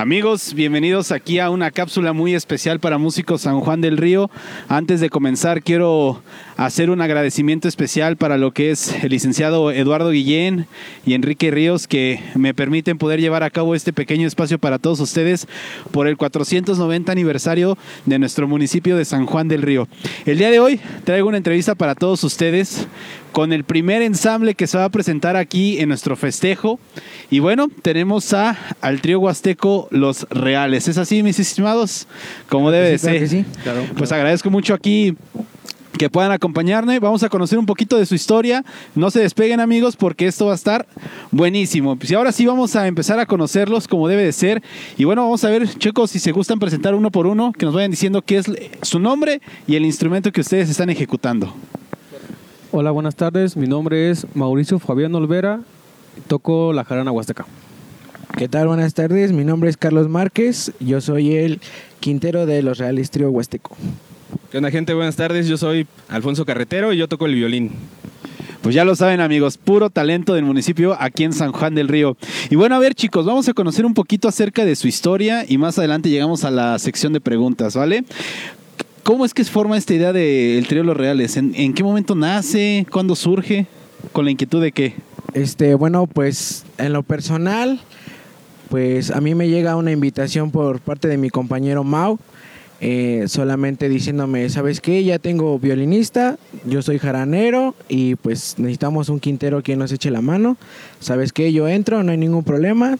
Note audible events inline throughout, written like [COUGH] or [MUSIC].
Amigos, bienvenidos aquí a una cápsula muy especial para músicos San Juan del Río. Antes de comenzar, quiero hacer un agradecimiento especial para lo que es el licenciado Eduardo Guillén y Enrique Ríos que me permiten poder llevar a cabo este pequeño espacio para todos ustedes por el 490 aniversario de nuestro municipio de San Juan del Río. El día de hoy traigo una entrevista para todos ustedes con el primer ensamble que se va a presentar aquí en nuestro festejo. Y bueno, tenemos a, al trío huasteco Los Reales. ¿Es así, mis estimados? Como debe de ser. Pues agradezco mucho aquí que puedan acompañarme. Vamos a conocer un poquito de su historia. No se despeguen amigos porque esto va a estar buenísimo. Pues y ahora sí vamos a empezar a conocerlos como debe de ser. Y bueno, vamos a ver chicos si se gustan presentar uno por uno, que nos vayan diciendo qué es su nombre y el instrumento que ustedes están ejecutando. Hola, buenas tardes. Mi nombre es Mauricio Fabián Olvera. Toco la jarana huasteca. ¿Qué tal? Buenas tardes. Mi nombre es Carlos Márquez. Yo soy el quintero de los Reales Trío Huasteco. ¿Qué onda, gente? Buenas tardes. Yo soy Alfonso Carretero y yo toco el violín. Pues ya lo saben amigos, puro talento del municipio aquí en San Juan del Río. Y bueno, a ver chicos, vamos a conocer un poquito acerca de su historia y más adelante llegamos a la sección de preguntas, ¿vale? ¿Cómo es que se forma esta idea del trío Los Reales? ¿En, qué momento nace? ¿Cuándo surge? ¿Con la inquietud de qué? Este, bueno, pues en lo personal, pues a mí me llega una invitación por parte de mi compañero Mau, eh, solamente diciéndome, ¿sabes qué? Ya tengo violinista, yo soy jaranero y pues necesitamos un quintero que nos eche la mano. ¿Sabes qué? Yo entro, no hay ningún problema.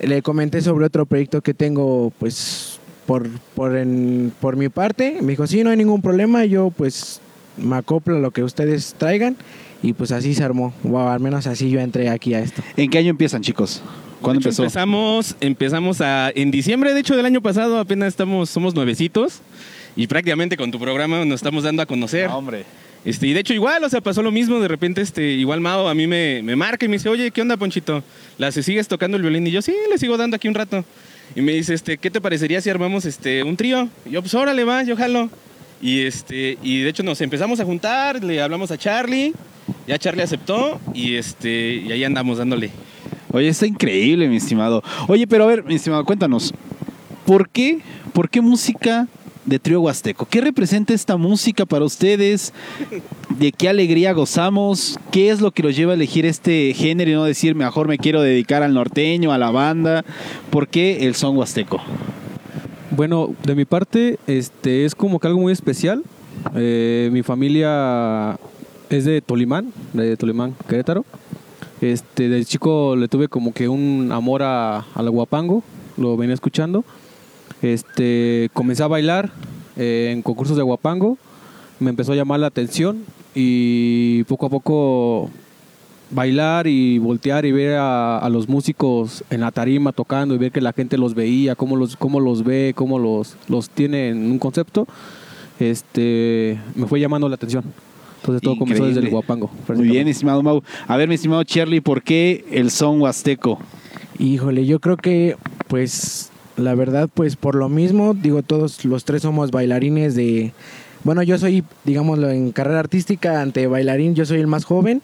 Le comenté sobre otro proyecto que tengo, pues por, por, en, por mi parte. Me dijo, sí, no hay ningún problema, yo pues me acoplo a lo que ustedes traigan y pues así se armó. Al menos así yo entré aquí a esto. ¿En qué año empiezan, chicos? ¿Cuándo empezó? Empezamos, empezamos a, en diciembre, de hecho, del año pasado, apenas estamos, somos nuevecitos y prácticamente con tu programa nos estamos dando a conocer. Ah, hombre. Este, y de hecho igual, o sea, pasó lo mismo, de repente este, igual Mao a mí me, me marca y me dice, oye, ¿qué onda, Ponchito? ¿La se sigues tocando el violín? Y yo, sí, le sigo dando aquí un rato. Y me dice, este, ¿qué te parecería si armamos este, un trío? Y yo, pues órale, va, yo jalo. Y, este, y de hecho nos empezamos a juntar, le hablamos a Charlie, ya Charlie aceptó y, este, y ahí andamos dándole. Oye, está increíble, mi estimado. Oye, pero a ver, mi estimado, cuéntanos, ¿por qué, por qué música de Trío Huasteco. ¿Qué representa esta música para ustedes? ¿De qué alegría gozamos? ¿Qué es lo que los lleva a elegir este género y no decir mejor me quiero dedicar al norteño, a la banda? ¿Por qué el son huasteco? Bueno, de mi parte, este es como que algo muy especial. Eh, mi familia es de Tolimán, de Tolimán, Querétaro. Este, de chico le tuve como que un amor a, al guapango, lo venía escuchando este, comencé a bailar eh, en concursos de guapango, me empezó a llamar la atención y poco a poco bailar y voltear y ver a, los músicos en la tarima tocando y ver que la gente los veía, cómo los, cómo los ve, cómo los, los tiene en un concepto, este, me fue llamando la atención. Entonces todo comenzó desde el guapango. Muy bien, estimado Mau. A ver, mi estimado Charlie, ¿por qué el son huasteco? Híjole, yo creo que pues la verdad, pues por lo mismo, digo, todos los tres somos bailarines de... Bueno, yo soy, digámoslo, en carrera artística ante bailarín, yo soy el más joven,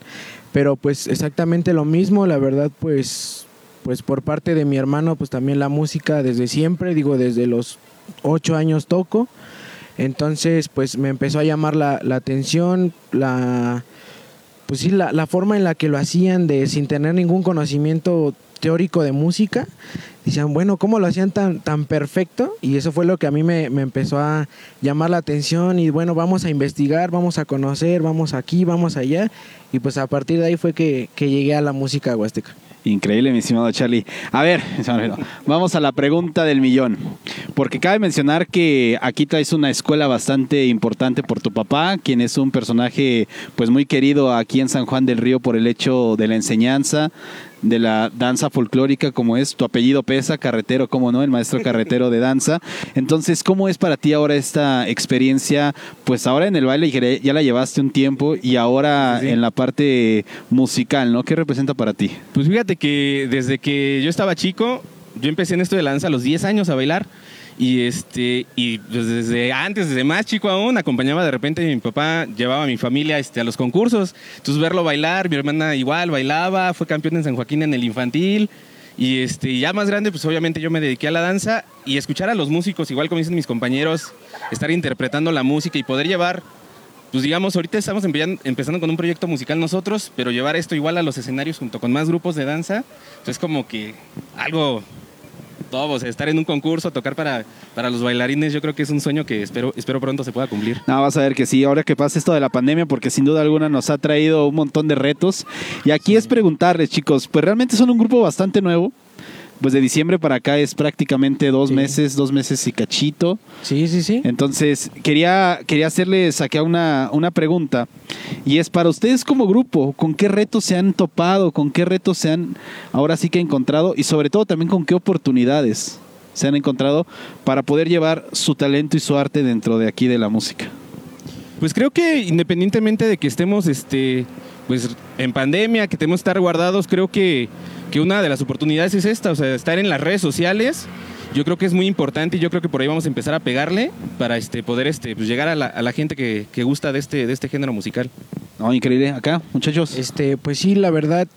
pero pues exactamente lo mismo, la verdad, pues, pues por parte de mi hermano, pues también la música desde siempre, digo, desde los ocho años toco. Entonces, pues me empezó a llamar la, la atención, la, pues sí, la, la, forma en la que lo hacían de sin tener ningún conocimiento teórico de música, decían, bueno, ¿cómo lo hacían tan, tan perfecto? Y eso fue lo que a mí me, empezó a llamar la atención y bueno, vamos a investigar, vamos a conocer, vamos aquí, vamos allá. Y pues a partir de ahí fue que, que llegué a la música huasteca. Increíble, mi estimado Charlie. A ver, [LAUGHS] vamos a la pregunta del millón. Porque cabe mencionar que aquí traes una escuela bastante importante por tu papá, quien es un personaje pues muy querido aquí en San Juan del Río por el hecho de la enseñanza, de la danza folclórica, como es tu apellido pesa, carretero, como no, el maestro carretero de danza. Entonces, ¿cómo es para ti ahora esta experiencia? Pues ahora en el baile ya la llevaste un tiempo y ahora en la parte musical, ¿no? ¿Qué representa para ti? Pues fíjate que desde que yo estaba chico, yo empecé en esto de la danza a los 10 años a bailar. Y este, y pues desde antes, desde más chico aún, acompañaba de repente mi papá, llevaba a mi familia este, a los concursos. Entonces verlo bailar, mi hermana igual bailaba, fue campeón en San Joaquín en el infantil. Y este, ya más grande, pues obviamente yo me dediqué a la danza y escuchar a los músicos, igual como dicen mis compañeros, estar interpretando la música y poder llevar, pues digamos, ahorita estamos empe- empezando con un proyecto musical nosotros, pero llevar esto igual a los escenarios junto con más grupos de danza, pues es como que algo todo, o sea, estar en un concurso, tocar para, para los bailarines, yo creo que es un sueño que espero, espero pronto se pueda cumplir. No, vas a ver que sí, ahora que pasa esto de la pandemia, porque sin duda alguna nos ha traído un montón de retos. Y aquí es preguntarles, chicos, pues realmente son un grupo bastante nuevo. Pues de diciembre para acá es prácticamente dos Sí. meses, dos meses y cachito. Sí, sí, sí. Entonces, quería, quería hacerles acá una, una pregunta. Y es para ustedes como grupo, ¿con qué retos se han topado? ¿Con qué retos se han ahora sí que encontrado? Y sobre todo también con qué oportunidades se han encontrado para poder llevar su talento y su arte dentro de aquí de la música. Pues creo que independientemente de que estemos este, pues, en pandemia, que tenemos que estar guardados, creo que, que una de las oportunidades es esta, o sea, estar en las redes sociales. Yo creo que es muy importante y yo creo que por ahí vamos a empezar a pegarle para este, poder este, pues, llegar a la, a la gente que, que gusta de este, de este género musical. No, increíble. Acá, muchachos. Este, pues sí, la verdad,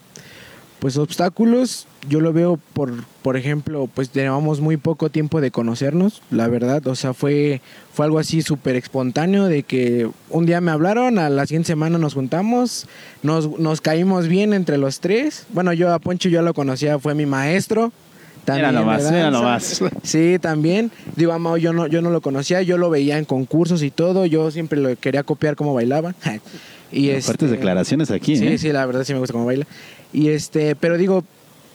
pues obstáculos, yo lo veo por, por ejemplo, pues llevamos muy poco tiempo de conocernos, la verdad, o sea, fue, fue algo así súper espontáneo de que un día me hablaron, a la siguiente semana nos juntamos, nos, nos caímos bien entre los tres, bueno, yo a Poncho yo lo conocía, fue mi maestro. Mira de nomás, mira danza. nomás. Sí, también. Digo, yo no, yo no lo conocía, yo lo veía en concursos y todo, yo siempre lo quería copiar cómo bailaba. [LAUGHS] y Fuertes este- declaraciones aquí, Sí, ¿eh? sí, la verdad sí me gusta cómo baila. Y este, pero digo,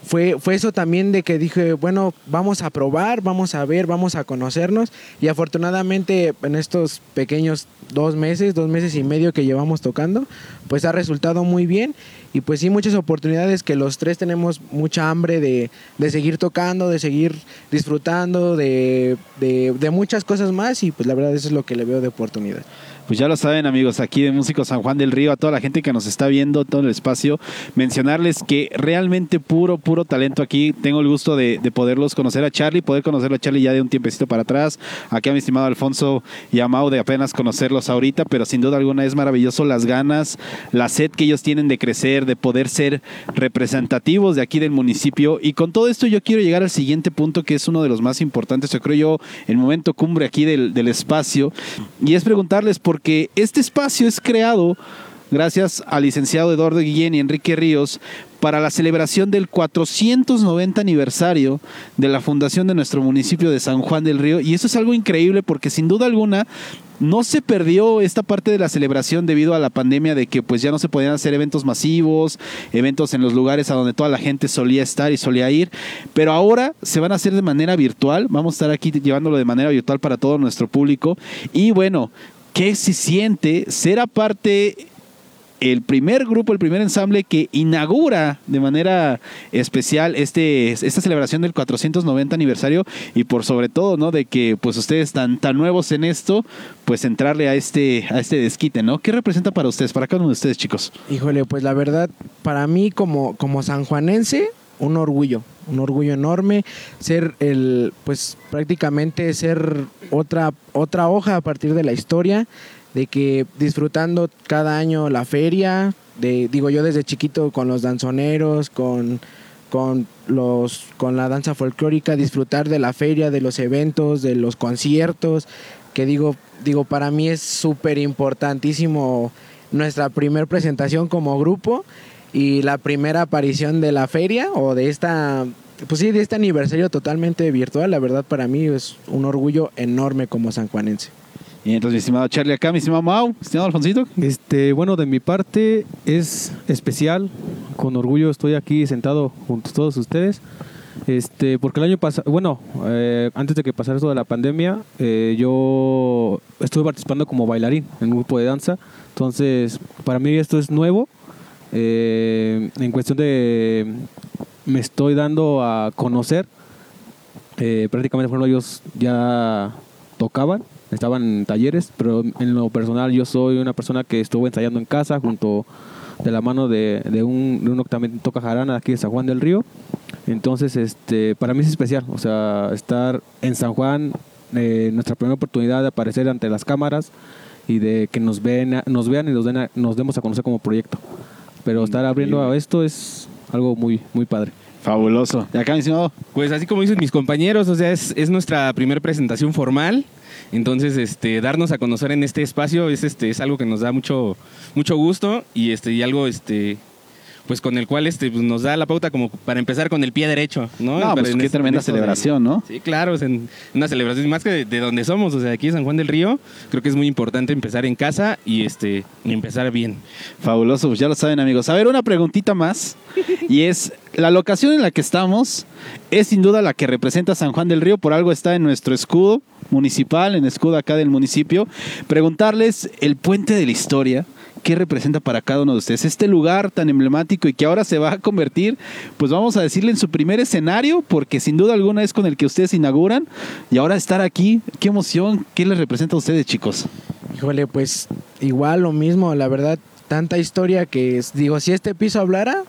fue, fue eso también de que dije, bueno, vamos a probar, vamos a ver, vamos a conocernos. Y afortunadamente en estos pequeños dos meses, dos meses y medio que llevamos tocando, pues ha resultado muy bien. Y pues sí, muchas oportunidades que los tres tenemos mucha hambre de, de seguir tocando, de seguir disfrutando, de, de, de muchas cosas más. Y pues la verdad eso es lo que le veo de oportunidad. Pues ya lo saben amigos, aquí de Músicos San Juan del Río, a toda la gente que nos está viendo, todo el espacio, mencionarles que realmente puro, puro talento aquí. Tengo el gusto de, de poderlos conocer a Charlie, poder conocerlo a Charlie ya de un tiempecito para atrás. Aquí a mi estimado Alfonso y a Mau de apenas conocerlos ahorita, pero sin duda alguna es maravilloso las ganas, la sed que ellos tienen de crecer, de poder ser representativos de aquí del municipio. Y con todo esto yo quiero llegar al siguiente punto que es uno de los más importantes, yo creo yo, el momento cumbre aquí del, del espacio. Y es preguntarles, porque este espacio es creado gracias al licenciado Eduardo Guillén y Enrique Ríos para la celebración del 490 aniversario de la fundación de nuestro municipio de San Juan del Río. Y eso es algo increíble porque sin duda alguna no se perdió esta parte de la celebración debido a la pandemia de que pues ya no se podían hacer eventos masivos, eventos en los lugares a donde toda la gente solía estar y solía ir, pero ahora se van a hacer de manera virtual, vamos a estar aquí llevándolo de manera virtual para todo nuestro público. Y bueno, ¿qué se siente ser aparte el primer grupo, el primer ensamble que inaugura de manera especial este, esta celebración del 490 aniversario y por sobre todo, ¿no? De que pues ustedes tan, tan nuevos en esto, pues entrarle a este, a este desquite, ¿no? ¿Qué representa para ustedes, para cada uno de ustedes, chicos? Híjole, pues la verdad, para mí como, como sanjuanense, un orgullo, un orgullo enorme ser el, pues prácticamente ser otra, otra hoja a partir de la historia, de que disfrutando cada año la feria, de, digo yo desde chiquito con los danzoneros, con, con, los, con la danza folclórica, disfrutar de la feria, de los eventos, de los conciertos, que digo, digo para mí es súper importantísimo nuestra primer presentación como grupo y la primera aparición de la feria o de esta pues sí de este aniversario totalmente virtual la verdad para mí es un orgullo enorme como sanjuanense Y entonces, mi estimado Charlie acá, mi estimado Mau, estimado Alfonsito. Este, bueno, de mi parte es especial. Con orgullo estoy aquí sentado junto a todos ustedes. Este, porque el año pasado, bueno, eh, antes de que pasara esto de la pandemia, eh, yo estuve participando como bailarín en un grupo de danza. Entonces, para mí esto es nuevo. Eh, en cuestión de, me estoy dando a conocer. Eh, prácticamente, por ellos ya tocaban, estaban en talleres, pero en lo personal yo soy una persona que estuvo ensayando en casa junto de la mano de, de un, de que también toca jarana aquí de San Juan del Río. Entonces, este, para mí es especial, o sea, estar en San Juan, eh, nuestra primera oportunidad de aparecer ante las cámaras y de que nos, ven, nos vean y nos, den nos demos a conocer como proyecto. Pero estar abriendo a esto es algo muy, muy padre. Fabuloso. ¿Y acá, estimado? Pues así como dicen mis compañeros, o sea, es, es nuestra primera presentación formal. Entonces, este, darnos a conocer en este espacio es, este, es algo que nos da mucho, mucho gusto y, este, y algo este, pues con el cual este, pues, nos da la pauta como para empezar con el pie derecho, ¿no? No, pues qué este- tremenda de- celebración, ¿no? Sí, claro, es en una celebración más que de, de donde somos, o sea, aquí en San Juan del Río, creo que es muy importante empezar en casa y este empezar bien. Fabuloso, pues ya lo saben amigos. A ver, una preguntita más. Y es, la locación en la que estamos es sin duda la que representa San Juan del Río, por algo está en nuestro escudo municipal, en escudo acá del municipio. Preguntarles el puente de la historia. ¿Qué representa para cada uno de ustedes? Este lugar tan emblemático y que ahora se va a convertir, pues vamos a decirle en su primer escenario, porque sin duda alguna es con el que ustedes inauguran. Y ahora estar aquí, qué emoción, ¿qué les representa a ustedes, chicos? Híjole, pues igual lo mismo, la verdad, tanta historia que digo, si este piso hablara,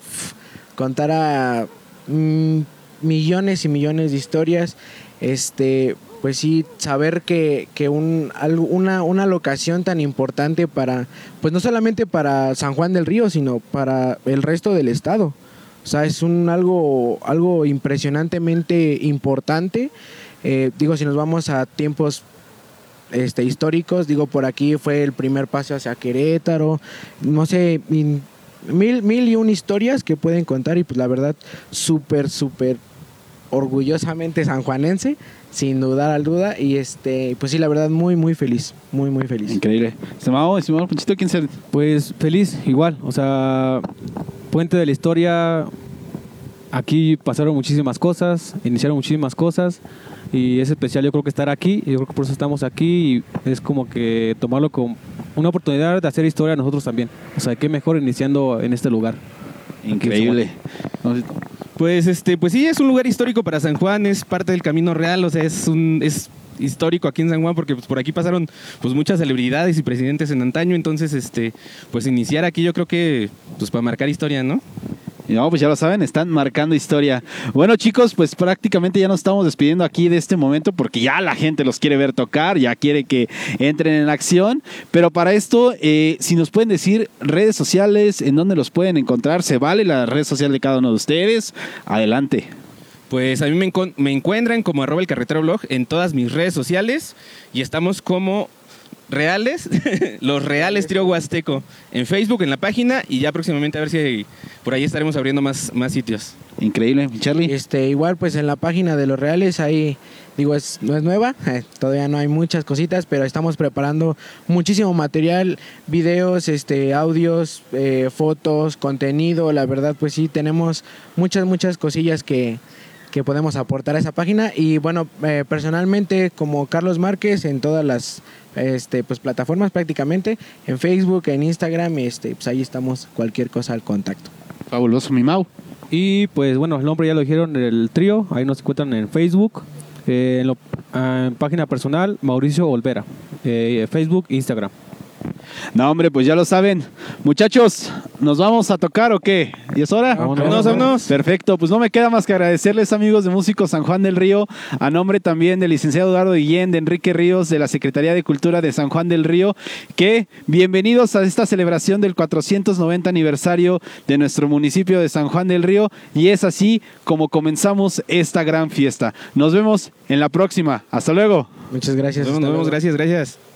contara mm, millones y millones de historias, este, pues sí, saber que, que un, una, una locación tan importante para, pues no solamente para San Juan del Río, sino para el resto del estado. O sea, es un algo, algo impresionantemente importante. Eh, digo, si nos vamos a tiempos este, históricos. Digo, por aquí fue el primer paso hacia Querétaro. No sé, mil, mil y una historias que pueden contar y pues la verdad, súper, súper orgullosamente sanjuanense, sin dudar al duda. Y este, pues sí, la verdad, muy, muy feliz. Muy, muy feliz. Increíble. Estimado, estimado Ponchito, ¿quién se...? Pues feliz, igual. O sea, puente de la historia. Aquí pasaron muchísimas cosas, iniciaron muchísimas cosas. Y es especial, yo creo que estar aquí. y Yo creo que por eso estamos aquí. Y es como que tomarlo como una oportunidad de hacer historia nosotros también. O sea, qué mejor iniciando en este lugar. Increíble. Pues este, pues sí, es un lugar histórico para San Juan, es parte del Camino Real, o sea, es un es histórico aquí en San Juan porque pues, por aquí pasaron pues muchas celebridades y presidentes en antaño, entonces este, pues iniciar aquí yo creo que pues para marcar historia, ¿no? Y No, pues ya lo saben, están marcando historia. Bueno, chicos, pues prácticamente ya nos estamos despidiendo aquí de este momento porque ya la gente los quiere ver tocar, ya quiere que entren en acción. Pero para esto, eh, si nos pueden decir redes sociales, en dónde los pueden encontrar, se vale la red social de cada uno de ustedes. Adelante. Pues a mí me, me encuentran como arroba el carretero blog en todas mis redes sociales y estamos como reales, [LAUGHS] los reales trío huasteco en Facebook, en la página y ya próximamente a ver si por ahí estaremos abriendo más, más sitios. Increíble, Charlie. Este, igual pues en la página de los reales ahí digo es no es nueva, eh, [LAUGHS] todavía no hay muchas cositas, pero estamos preparando muchísimo material, videos, este, audios, eh, fotos, contenido, la verdad pues sí tenemos muchas muchas cosillas que que podemos aportar a esa página y bueno eh, personalmente como Carlos Márquez en todas las este pues plataformas prácticamente en Facebook en Instagram este pues ahí estamos cualquier cosa al contacto Fabuloso, mi Mau. Y pues bueno, el nombre ya lo dijeron, el trío. Ahí nos encuentran en Facebook. eh, en, lo- ah, en página personal, Mauricio Olvera. eh, Facebook, Instagram. No, hombre, pues ya lo saben. Muchachos, ¿nos vamos a tocar o qué? ¿Y es hora? Vámonos. Vámonos. Perfecto, pues no me queda más que agradecerles amigos de Músicos San Juan del Río, a nombre también del licenciado Eduardo Guillén, de Enrique Ríos, de la Secretaría de Cultura de San Juan del Río, que bienvenidos a esta celebración del 490 aniversario de nuestro municipio de San Juan del Río y es así como comenzamos esta gran fiesta. Nos vemos en la próxima. Hasta luego. muchas gracias Nos vemos, gracias, gracias.